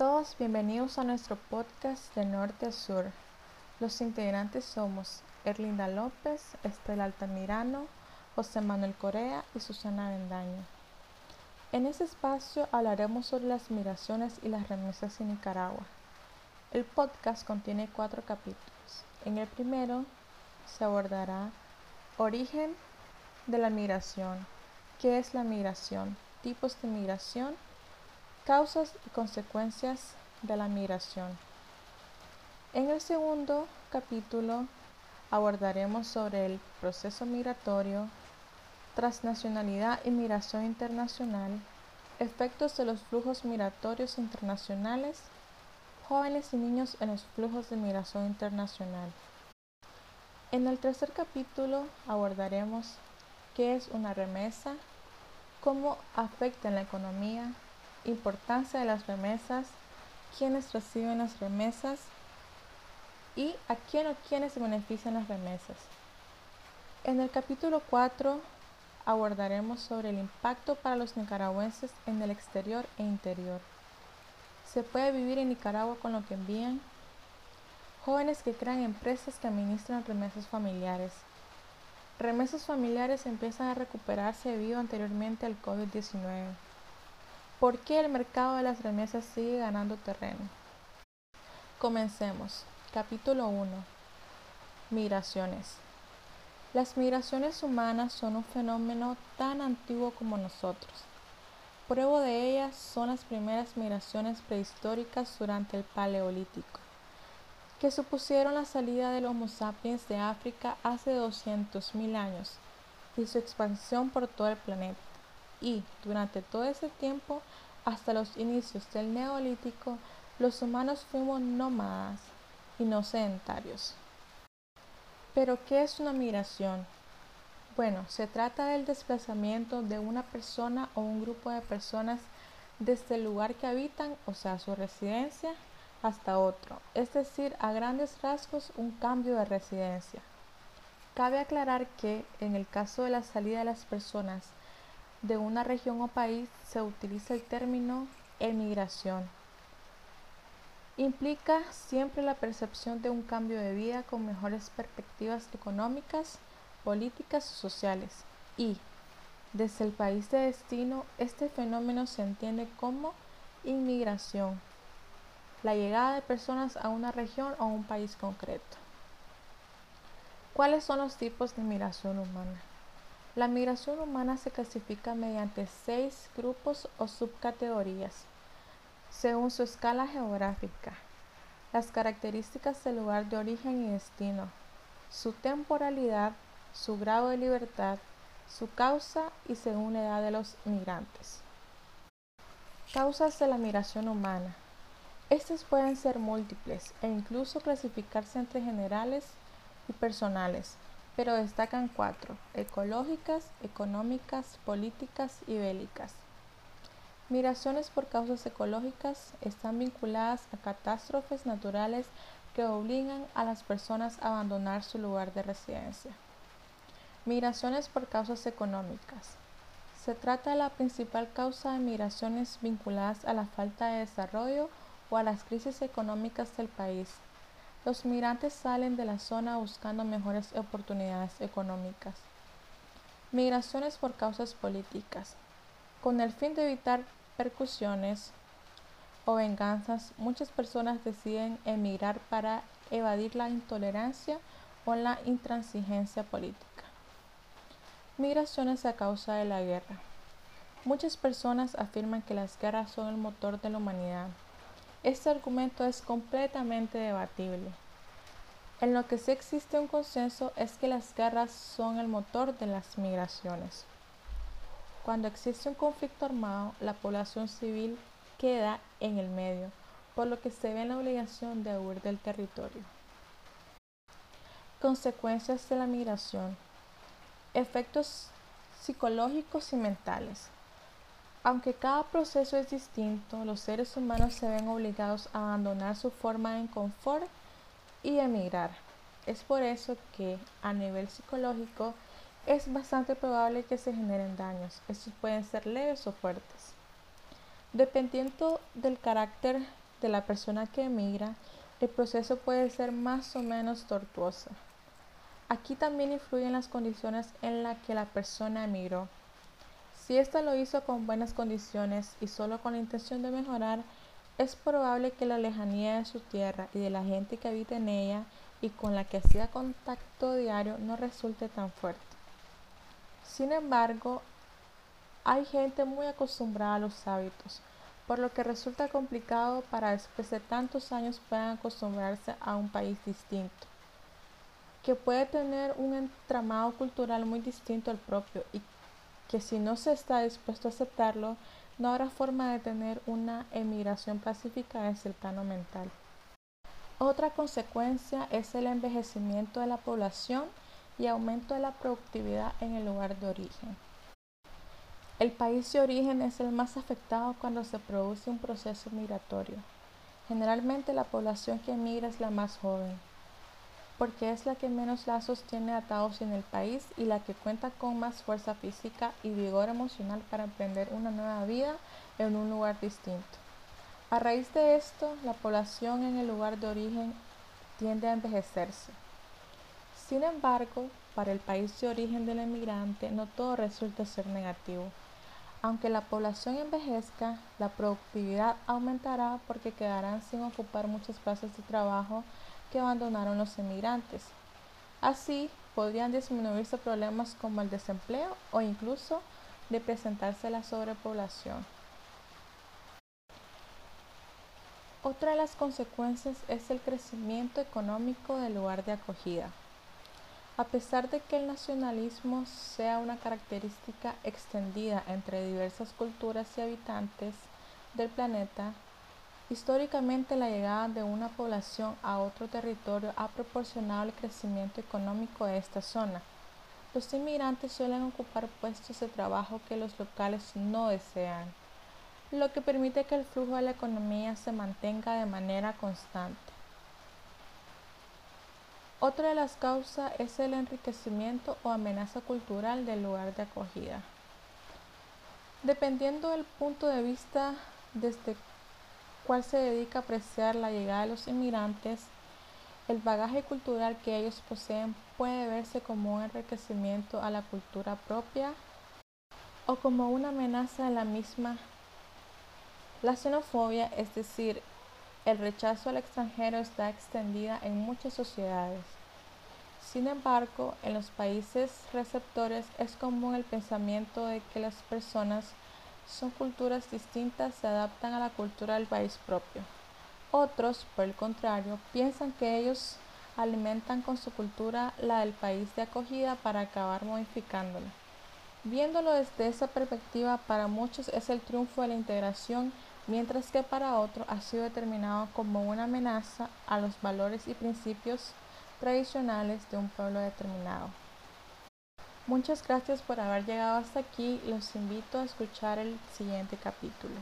todos, bienvenidos a nuestro podcast de norte a sur. Los integrantes somos Erlinda López, Estela Altamirano, José Manuel Corea y Susana Vendaño. En este espacio hablaremos sobre las migraciones y las remesas en Nicaragua. El podcast contiene cuatro capítulos. En el primero se abordará origen de la migración, qué es la migración, tipos de migración, causas y consecuencias de la migración. En el segundo capítulo abordaremos sobre el proceso migratorio, transnacionalidad y migración internacional, efectos de los flujos migratorios internacionales, jóvenes y niños en los flujos de migración internacional. En el tercer capítulo abordaremos qué es una remesa, cómo afecta en la economía, importancia de las remesas, quiénes reciben las remesas y a quién o quiénes se benefician las remesas. En el capítulo 4 abordaremos sobre el impacto para los nicaragüenses en el exterior e interior. ¿Se puede vivir en Nicaragua con lo que envían? Jóvenes que crean empresas que administran remesas familiares. Remesas familiares empiezan a recuperarse debido anteriormente al COVID-19. ¿Por qué el mercado de las remesas sigue ganando terreno? Comencemos. Capítulo 1. Migraciones. Las migraciones humanas son un fenómeno tan antiguo como nosotros. Prueba de ellas son las primeras migraciones prehistóricas durante el Paleolítico, que supusieron la salida del Homo sapiens de África hace 200.000 años y su expansión por todo el planeta. Y durante todo ese tiempo, hasta los inicios del Neolítico, los humanos fuimos nómadas y no sedentarios. Pero, ¿qué es una migración? Bueno, se trata del desplazamiento de una persona o un grupo de personas desde el lugar que habitan, o sea, su residencia, hasta otro, es decir, a grandes rasgos un cambio de residencia. Cabe aclarar que en el caso de la salida de las personas de una región o país se utiliza el término emigración implica siempre la percepción de un cambio de vida con mejores perspectivas económicas, políticas y sociales. Y, desde el país de destino, este fenómeno se entiende como inmigración, la llegada de personas a una región o un país concreto. ¿Cuáles son los tipos de migración humana? La migración humana se clasifica mediante seis grupos o subcategorías según su escala geográfica, las características del lugar de origen y destino, su temporalidad, su grado de libertad, su causa y según la edad de los migrantes. Causas de la migración humana. Estas pueden ser múltiples e incluso clasificarse entre generales y personales, pero destacan cuatro, ecológicas, económicas, políticas y bélicas. Migraciones por causas ecológicas están vinculadas a catástrofes naturales que obligan a las personas a abandonar su lugar de residencia. Migraciones por causas económicas. Se trata de la principal causa de migraciones vinculadas a la falta de desarrollo o a las crisis económicas del país. Los migrantes salen de la zona buscando mejores oportunidades económicas. Migraciones por causas políticas. Con el fin de evitar percusiones o venganzas, muchas personas deciden emigrar para evadir la intolerancia o la intransigencia política. Migraciones a causa de la guerra. Muchas personas afirman que las guerras son el motor de la humanidad. Este argumento es completamente debatible. En lo que sí existe un consenso es que las guerras son el motor de las migraciones. Cuando existe un conflicto armado, la población civil queda en el medio, por lo que se ve en la obligación de huir del territorio. Consecuencias de la migración. Efectos psicológicos y mentales. Aunque cada proceso es distinto, los seres humanos se ven obligados a abandonar su forma de confort y emigrar. Es por eso que, a nivel psicológico, es bastante probable que se generen daños. Estos pueden ser leves o fuertes. Dependiendo del carácter de la persona que emigra, el proceso puede ser más o menos tortuoso. Aquí también influyen las condiciones en las que la persona emigró. Si ésta lo hizo con buenas condiciones y solo con la intención de mejorar, es probable que la lejanía de su tierra y de la gente que habita en ella y con la que hacía contacto diario no resulte tan fuerte. Sin embargo, hay gente muy acostumbrada a los hábitos, por lo que resulta complicado para después de tantos años puedan acostumbrarse a un país distinto, que puede tener un entramado cultural muy distinto al propio y que si no se está dispuesto a aceptarlo, no habrá forma de tener una emigración pacífica desde el plano mental. Otra consecuencia es el envejecimiento de la población y aumento de la productividad en el lugar de origen. El país de origen es el más afectado cuando se produce un proceso migratorio. Generalmente la población que emigra es la más joven, porque es la que menos lazos tiene atados en el país y la que cuenta con más fuerza física y vigor emocional para emprender una nueva vida en un lugar distinto. A raíz de esto, la población en el lugar de origen tiende a envejecerse. Sin embargo, para el país de origen del emigrante no todo resulta ser negativo. Aunque la población envejezca, la productividad aumentará porque quedarán sin ocupar muchas plazas de trabajo que abandonaron los emigrantes. Así, podrían disminuirse problemas como el desempleo o incluso de presentarse la sobrepoblación. Otra de las consecuencias es el crecimiento económico del lugar de acogida. A pesar de que el nacionalismo sea una característica extendida entre diversas culturas y habitantes del planeta, históricamente la llegada de una población a otro territorio ha proporcionado el crecimiento económico de esta zona. Los inmigrantes suelen ocupar puestos de trabajo que los locales no desean, lo que permite que el flujo de la economía se mantenga de manera constante. Otra de las causas es el enriquecimiento o amenaza cultural del lugar de acogida. Dependiendo del punto de vista desde cual se dedica a apreciar la llegada de los inmigrantes, el bagaje cultural que ellos poseen puede verse como un enriquecimiento a la cultura propia o como una amenaza a la misma. La xenofobia, es decir, el rechazo al extranjero está extendida en muchas sociedades. Sin embargo, en los países receptores es común el pensamiento de que las personas son culturas distintas se adaptan a la cultura del país propio. Otros, por el contrario, piensan que ellos alimentan con su cultura la del país de acogida para acabar modificándola. Viéndolo desde esa perspectiva, para muchos es el triunfo de la integración mientras que para otro ha sido determinado como una amenaza a los valores y principios tradicionales de un pueblo determinado. Muchas gracias por haber llegado hasta aquí. Los invito a escuchar el siguiente capítulo.